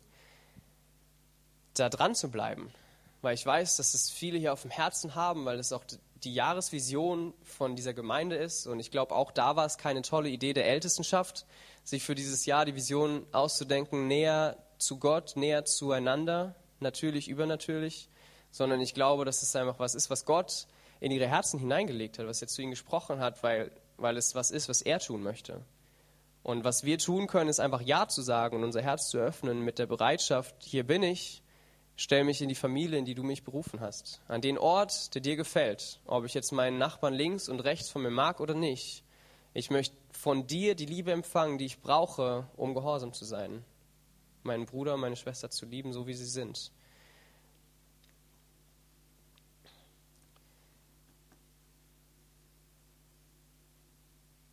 da dran zu bleiben. Weil ich weiß, dass es viele hier auf dem Herzen haben, weil es auch die Jahresvision von dieser Gemeinde ist. Und ich glaube, auch da war es keine tolle Idee der Ältestenschaft, sich für dieses Jahr die Vision auszudenken, näher zu Gott, näher zueinander, natürlich, übernatürlich, sondern ich glaube, dass es einfach was ist, was Gott in ihre Herzen hineingelegt hat, was er zu ihnen gesprochen hat, weil, weil es was ist, was er tun möchte. Und was wir tun können, ist einfach Ja zu sagen und unser Herz zu öffnen mit der Bereitschaft, hier bin ich, stell mich in die Familie, in die du mich berufen hast. An den Ort, der dir gefällt. Ob ich jetzt meinen Nachbarn links und rechts von mir mag oder nicht. Ich möchte von dir die Liebe empfangen, die ich brauche, um gehorsam zu sein. Meinen Bruder meine Schwester zu lieben, so wie sie sind.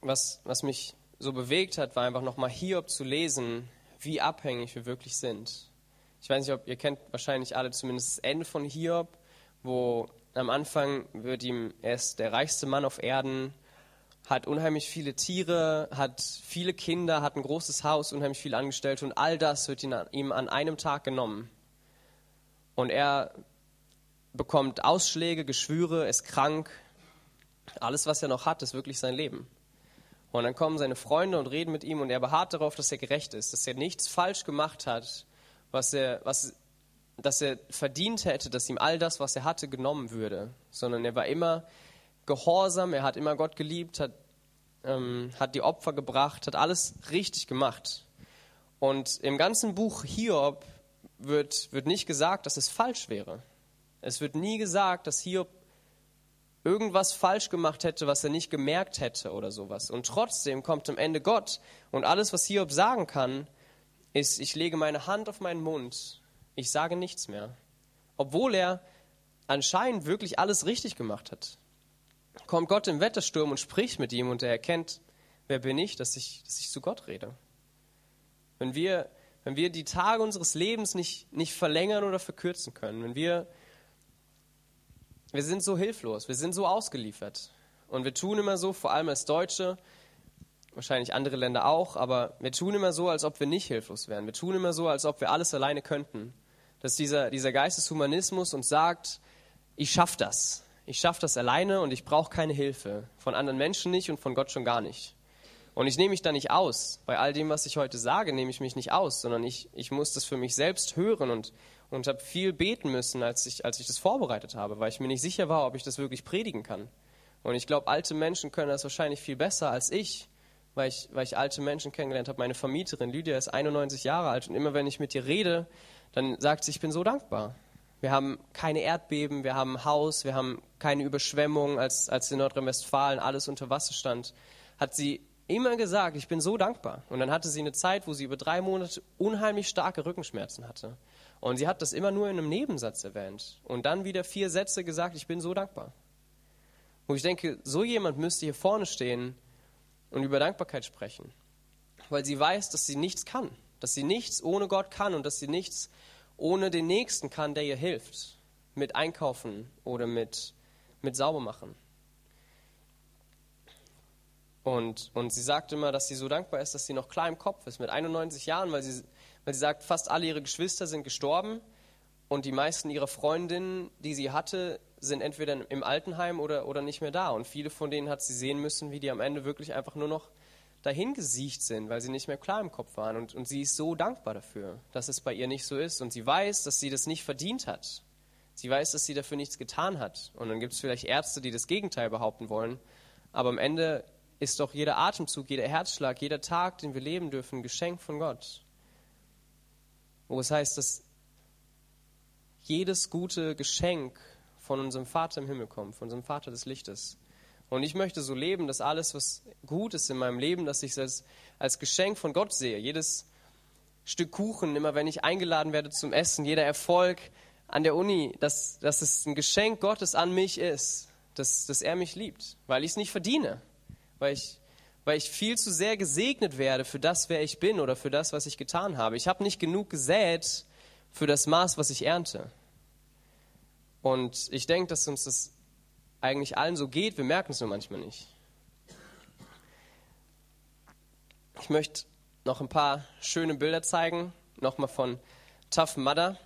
Was, was mich so bewegt hat, war einfach nochmal Hiob zu lesen, wie abhängig wir wirklich sind. Ich weiß nicht, ob ihr kennt wahrscheinlich alle zumindest das Ende von Hiob, wo am Anfang wird ihm, er ist der reichste Mann auf Erden, hat unheimlich viele Tiere, hat viele Kinder, hat ein großes Haus, unheimlich viele Angestellte und all das wird ihm an einem Tag genommen. Und er bekommt Ausschläge, Geschwüre, ist krank. Alles, was er noch hat, ist wirklich sein Leben. Und dann kommen seine Freunde und reden mit ihm und er beharrt darauf, dass er gerecht ist, dass er nichts falsch gemacht hat, was er, was, dass er verdient hätte, dass ihm all das, was er hatte, genommen würde, sondern er war immer gehorsam, er hat immer Gott geliebt, hat, ähm, hat die Opfer gebracht, hat alles richtig gemacht. Und im ganzen Buch Hiob wird, wird nicht gesagt, dass es falsch wäre. Es wird nie gesagt, dass Hiob irgendwas falsch gemacht hätte, was er nicht gemerkt hätte oder sowas. Und trotzdem kommt am Ende Gott und alles, was Hiob sagen kann, ist, ich lege meine Hand auf meinen Mund, ich sage nichts mehr. Obwohl er anscheinend wirklich alles richtig gemacht hat. Kommt Gott im Wettersturm und spricht mit ihm und er erkennt, wer bin ich, dass ich, dass ich zu Gott rede. Wenn wir, wenn wir die Tage unseres Lebens nicht, nicht verlängern oder verkürzen können, wenn wir wir sind so hilflos, wir sind so ausgeliefert. Und wir tun immer so, vor allem als Deutsche, wahrscheinlich andere Länder auch, aber wir tun immer so, als ob wir nicht hilflos wären. Wir tun immer so, als ob wir alles alleine könnten. Dass dieser, dieser Geisteshumanismus uns sagt, ich schaffe das. Ich schaffe das alleine und ich brauche keine Hilfe. Von anderen Menschen nicht und von Gott schon gar nicht. Und ich nehme mich da nicht aus. Bei all dem, was ich heute sage, nehme ich mich nicht aus, sondern ich, ich muss das für mich selbst hören und, und habe viel beten müssen, als ich, als ich das vorbereitet habe, weil ich mir nicht sicher war, ob ich das wirklich predigen kann. Und ich glaube, alte Menschen können das wahrscheinlich viel besser als ich, weil ich, weil ich alte Menschen kennengelernt habe. Meine Vermieterin Lydia ist 91 Jahre alt und immer wenn ich mit ihr rede, dann sagt sie, ich bin so dankbar. Wir haben keine Erdbeben, wir haben ein Haus, wir haben keine Überschwemmung, als, als in Nordrhein-Westfalen alles unter Wasser stand, hat sie immer gesagt, ich bin so dankbar. Und dann hatte sie eine Zeit, wo sie über drei Monate unheimlich starke Rückenschmerzen hatte. Und sie hat das immer nur in einem Nebensatz erwähnt. Und dann wieder vier Sätze gesagt, ich bin so dankbar. Wo ich denke, so jemand müsste hier vorne stehen und über Dankbarkeit sprechen. Weil sie weiß, dass sie nichts kann. Dass sie nichts ohne Gott kann und dass sie nichts ohne den Nächsten kann, der ihr hilft. Mit Einkaufen oder mit, mit Saubermachen. Und, und sie sagt immer, dass sie so dankbar ist, dass sie noch klar im Kopf ist, mit 91 Jahren, weil sie, weil sie sagt, fast alle ihre Geschwister sind gestorben und die meisten ihrer Freundinnen, die sie hatte, sind entweder im Altenheim oder, oder nicht mehr da. Und viele von denen hat sie sehen müssen, wie die am Ende wirklich einfach nur noch dahin gesiegt sind, weil sie nicht mehr klar im Kopf waren. Und, und sie ist so dankbar dafür, dass es bei ihr nicht so ist. Und sie weiß, dass sie das nicht verdient hat. Sie weiß, dass sie dafür nichts getan hat. Und dann gibt es vielleicht Ärzte, die das Gegenteil behaupten wollen. Aber am Ende ist doch jeder Atemzug, jeder Herzschlag, jeder Tag, den wir leben dürfen, ein Geschenk von Gott. Wo es heißt, dass jedes gute Geschenk von unserem Vater im Himmel kommt, von unserem Vater des Lichtes. Und ich möchte so leben, dass alles, was gut ist in meinem Leben, dass ich es als, Geschenk von Gott sehe. Jedes Stück Kuchen, immer wenn ich eingeladen werde zum Essen, jeder Erfolg an der Uni, dass, dass es ein Geschenk Gottes an mich ist, dass, dass er mich liebt, weil ich es nicht verdiene weil ich, weil ich viel zu sehr gesegnet werde für das, wer ich bin oder für das, was ich getan habe. Ich habe nicht genug gesät für das Maß, was ich ernte. Und ich denke, dass uns das eigentlich allen so geht, wir merken es nur manchmal nicht. Ich möchte noch ein paar schöne Bilder zeigen, nochmal von Tough Mudder.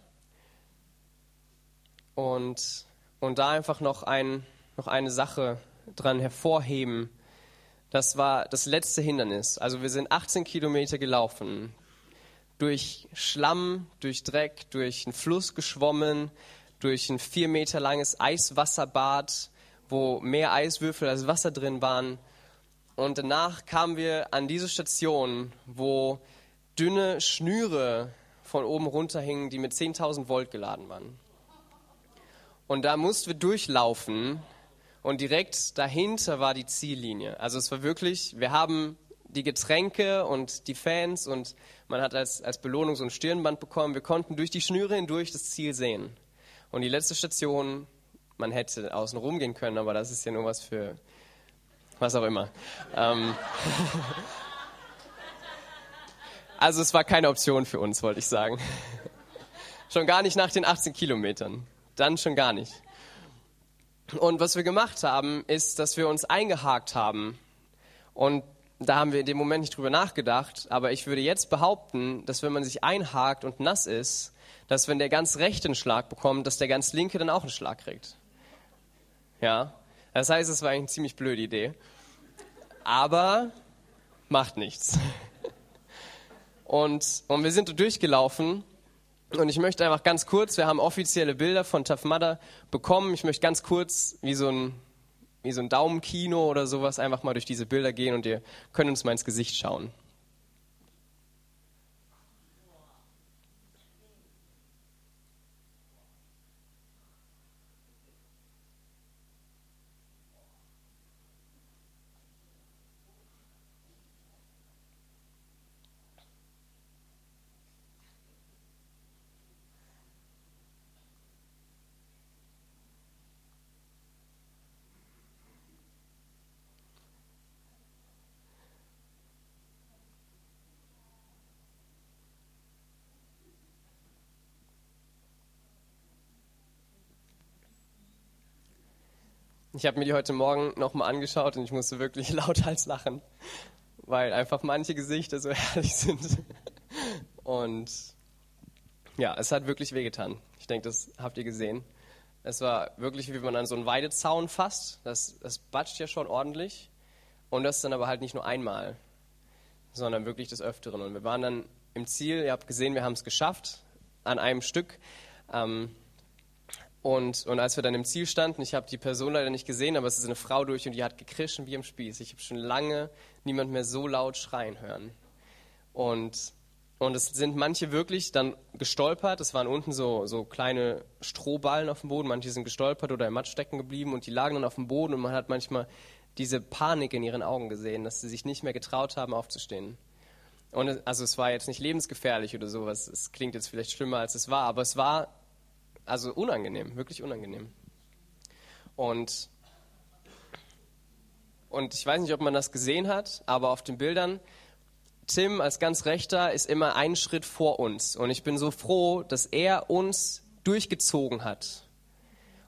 Und, und da einfach noch, ein, noch eine Sache dran hervorheben. Das war das letzte Hindernis. Also wir sind 18 Kilometer gelaufen, durch Schlamm, durch Dreck, durch einen Fluss geschwommen, durch ein vier Meter langes Eiswasserbad, wo mehr Eiswürfel als Wasser drin waren. Und danach kamen wir an diese Station, wo dünne Schnüre von oben runterhingen, die mit 10.000 Volt geladen waren. Und da mussten wir durchlaufen und direkt dahinter war die Ziellinie. Also es war wirklich, wir haben die Getränke und die Fans und man hat als, als Belohnung so ein Stirnband bekommen. Wir konnten durch die Schnüre hindurch das Ziel sehen. Und die letzte Station, man hätte außen rumgehen können, aber das ist ja nur was für was auch immer. Ähm [LAUGHS] also es war keine Option für uns, wollte ich sagen. [LAUGHS] schon gar nicht nach den 18 Kilometern. Dann schon gar nicht. Und was wir gemacht haben, ist, dass wir uns eingehakt haben. Und da haben wir in dem Moment nicht drüber nachgedacht, aber ich würde jetzt behaupten, dass wenn man sich einhakt und nass ist, dass wenn der ganz rechte einen Schlag bekommt, dass der ganz linke dann auch einen Schlag kriegt. Ja, das heißt, es war eigentlich eine ziemlich blöde Idee. Aber macht nichts. [LAUGHS] Und, und wir sind durchgelaufen und ich möchte einfach ganz kurz, wir haben offizielle Bilder von Tough Mudder bekommen. Ich möchte ganz kurz, wie so ein, wie so ein Daumenkino oder sowas, einfach mal durch diese Bilder gehen und ihr könnt uns mal ins Gesicht schauen. Ich habe mir die heute Morgen nochmal angeschaut und ich musste wirklich [LAUGHS] lauthals lachen, weil einfach manche Gesichter so [LAUGHS] herrlich sind. Und ja, es hat wirklich wehgetan. Ich denke, das habt ihr gesehen. Es war wirklich, wie man an so einen Weidezaun fasst. Das, das batscht ja schon ordentlich. Und das dann aber halt nicht nur einmal, sondern wirklich des Öfteren. Und wir waren dann im Ziel. Ihr habt gesehen, wir haben es geschafft an einem Stück. Ähm, und, und als wir dann im Ziel standen, ich habe die Person leider nicht gesehen, aber es ist eine Frau durch und die hat gekrischen wie im Spieß. Ich habe schon lange niemand mehr so laut schreien hören. Und, und es sind manche wirklich dann gestolpert. Es waren unten so, so kleine Strohballen auf dem Boden. Manche sind gestolpert oder im Matsch stecken geblieben und die lagen dann auf dem Boden und man hat manchmal diese Panik in ihren Augen gesehen, dass sie sich nicht mehr getraut haben, aufzustehen. Und also es war jetzt nicht lebensgefährlich oder sowas. Es klingt jetzt vielleicht schlimmer, als es war, aber es war also unangenehm, wirklich unangenehm. Und, und ich weiß nicht, ob man das gesehen hat, aber auf den Bildern, Tim als ganz rechter ist immer einen Schritt vor uns. Und ich bin so froh, dass er uns durchgezogen hat.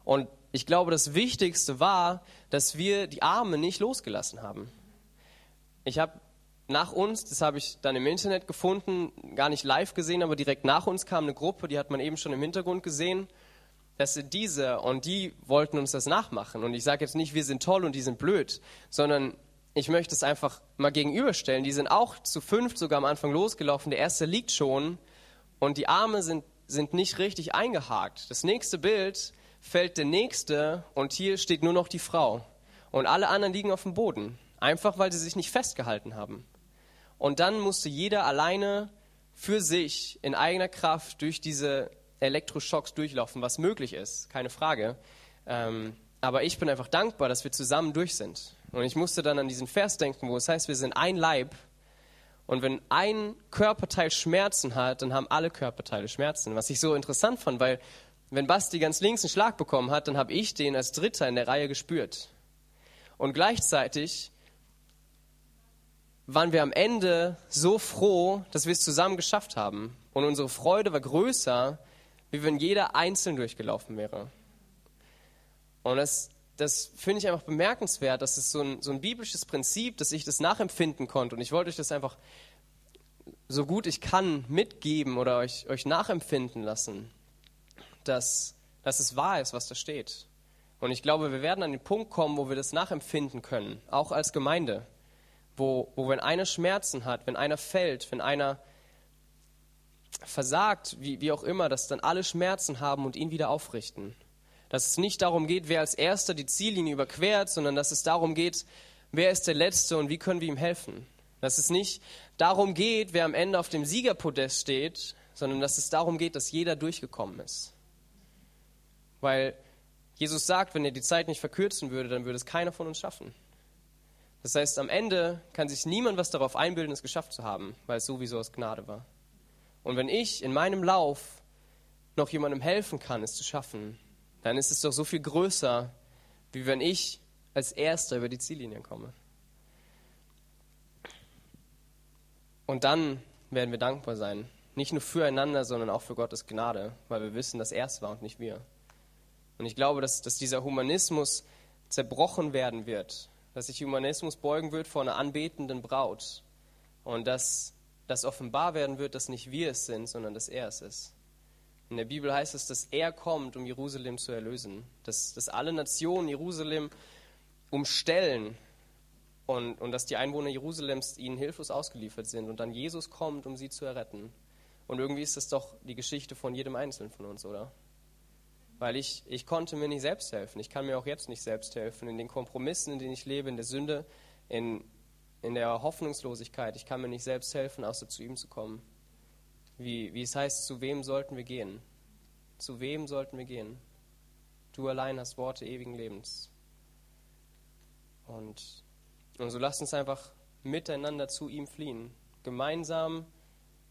Und ich glaube, das Wichtigste war, dass wir die Arme nicht losgelassen haben. Ich habe nach uns, das habe ich dann im Internet gefunden, gar nicht live gesehen, aber direkt nach uns kam eine Gruppe, die hat man eben schon im Hintergrund gesehen. Das sind diese und die wollten uns das nachmachen. Und ich sage jetzt nicht, wir sind toll und die sind blöd, sondern ich möchte es einfach mal gegenüberstellen. Die sind auch zu fünft sogar am Anfang losgelaufen. Der erste liegt schon und die Arme sind, sind nicht richtig eingehakt. Das nächste Bild fällt der nächste und hier steht nur noch die Frau. Und alle anderen liegen auf dem Boden. Einfach weil sie sich nicht festgehalten haben. Und dann musste jeder alleine für sich in eigener Kraft durch diese Elektroschocks durchlaufen, was möglich ist, keine Frage. Ähm, aber ich bin einfach dankbar, dass wir zusammen durch sind. Und ich musste dann an diesen Vers denken, wo es heißt, wir sind ein Leib. Und wenn ein Körperteil Schmerzen hat, dann haben alle Körperteile Schmerzen. Was ich so interessant fand, weil wenn Basti ganz links einen Schlag bekommen hat, dann habe ich den als Dritter in der Reihe gespürt. Und gleichzeitig waren wir am Ende so froh, dass wir es zusammen geschafft haben. Und unsere Freude war größer, wie wenn jeder einzeln durchgelaufen wäre. Und das, das finde ich einfach bemerkenswert. Das ist so ein, so ein biblisches Prinzip, dass ich das nachempfinden konnte. Und ich wollte euch das einfach so gut ich kann mitgeben oder euch, euch nachempfinden lassen, dass, dass es wahr ist, was da steht. Und ich glaube, wir werden an den Punkt kommen, wo wir das nachempfinden können, auch als Gemeinde. Wo, wo wenn einer Schmerzen hat, wenn einer fällt, wenn einer versagt, wie, wie auch immer, dass dann alle Schmerzen haben und ihn wieder aufrichten. Dass es nicht darum geht, wer als erster die Ziellinie überquert, sondern dass es darum geht, wer ist der Letzte und wie können wir ihm helfen. Dass es nicht darum geht, wer am Ende auf dem Siegerpodest steht, sondern dass es darum geht, dass jeder durchgekommen ist. Weil Jesus sagt, wenn er die Zeit nicht verkürzen würde, dann würde es keiner von uns schaffen. Das heißt, am Ende kann sich niemand was darauf einbilden, es geschafft zu haben, weil es sowieso aus Gnade war. Und wenn ich in meinem Lauf noch jemandem helfen kann, es zu schaffen, dann ist es doch so viel größer, wie wenn ich als Erster über die Ziellinie komme. Und dann werden wir dankbar sein. Nicht nur füreinander, sondern auch für Gottes Gnade, weil wir wissen, dass er es war und nicht wir. Und ich glaube, dass, dass dieser Humanismus zerbrochen werden wird, dass sich Humanismus beugen wird vor einer anbetenden Braut und dass das offenbar werden wird, dass nicht wir es sind, sondern dass er es ist. In der Bibel heißt es, dass er kommt, um Jerusalem zu erlösen, dass, dass alle Nationen Jerusalem umstellen und, und dass die Einwohner Jerusalems ihnen hilflos ausgeliefert sind und dann Jesus kommt, um sie zu erretten. Und irgendwie ist das doch die Geschichte von jedem Einzelnen von uns, oder? Weil ich, ich konnte mir nicht selbst helfen. Ich kann mir auch jetzt nicht selbst helfen. In den Kompromissen, in denen ich lebe, in der Sünde, in, in der Hoffnungslosigkeit. Ich kann mir nicht selbst helfen, außer zu ihm zu kommen. Wie, wie es heißt, zu wem sollten wir gehen? Zu wem sollten wir gehen? Du allein hast Worte ewigen Lebens. Und und so lasst uns einfach miteinander zu ihm fliehen. Gemeinsam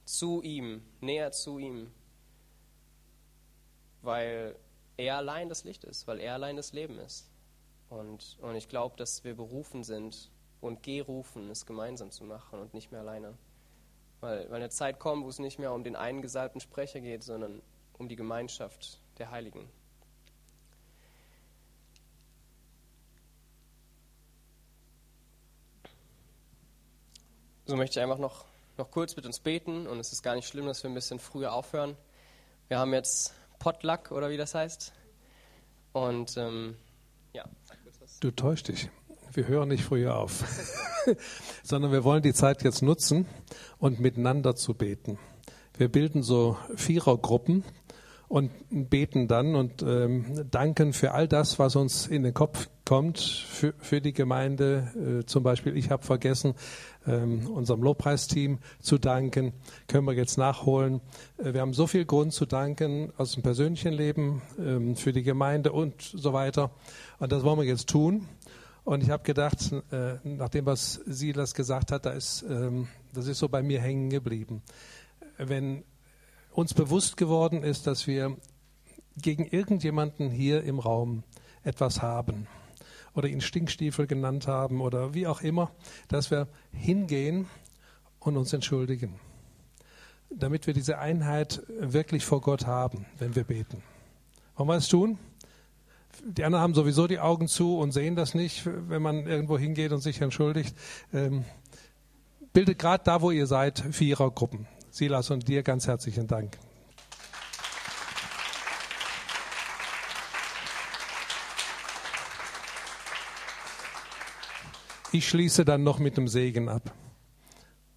zu ihm, näher zu ihm. Weil er allein das Licht ist, weil er allein das Leben ist. Und, und ich glaube, dass wir berufen sind und gerufen, es gemeinsam zu machen und nicht mehr alleine. Weil, weil eine Zeit kommt, wo es nicht mehr um den einen gesalbten Sprecher geht, sondern um die Gemeinschaft der Heiligen. So möchte ich einfach noch, noch kurz mit uns beten und es ist gar nicht schlimm, dass wir ein bisschen früher aufhören. Wir haben jetzt Potluck oder wie das heißt. Und ähm, ja. Du täuschst dich. Wir hören nicht früher auf, [LAUGHS] sondern wir wollen die Zeit jetzt nutzen und miteinander zu beten. Wir bilden so Vierergruppen und beten dann und ähm, danken für all das, was uns in den Kopf kommt, für, für die Gemeinde. Äh, zum Beispiel, ich habe vergessen, ähm, unserem Lobpreisteam zu danken. Können wir jetzt nachholen. Äh, wir haben so viel Grund zu danken aus dem persönlichen Leben, ähm, für die Gemeinde und so weiter. Und das wollen wir jetzt tun. Und ich habe gedacht, äh, nachdem was Silas gesagt hat, da ist, ähm, das ist so bei mir hängen geblieben. Wenn uns bewusst geworden ist, dass wir gegen irgendjemanden hier im Raum etwas haben oder ihn Stinkstiefel genannt haben oder wie auch immer, dass wir hingehen und uns entschuldigen, damit wir diese Einheit wirklich vor Gott haben, wenn wir beten. Wollen wir es tun? Die anderen haben sowieso die Augen zu und sehen das nicht, wenn man irgendwo hingeht und sich entschuldigt. Ähm, bildet gerade da, wo ihr seid, Vierergruppen. Silas und dir ganz herzlichen Dank. Ich schließe dann noch mit dem Segen ab.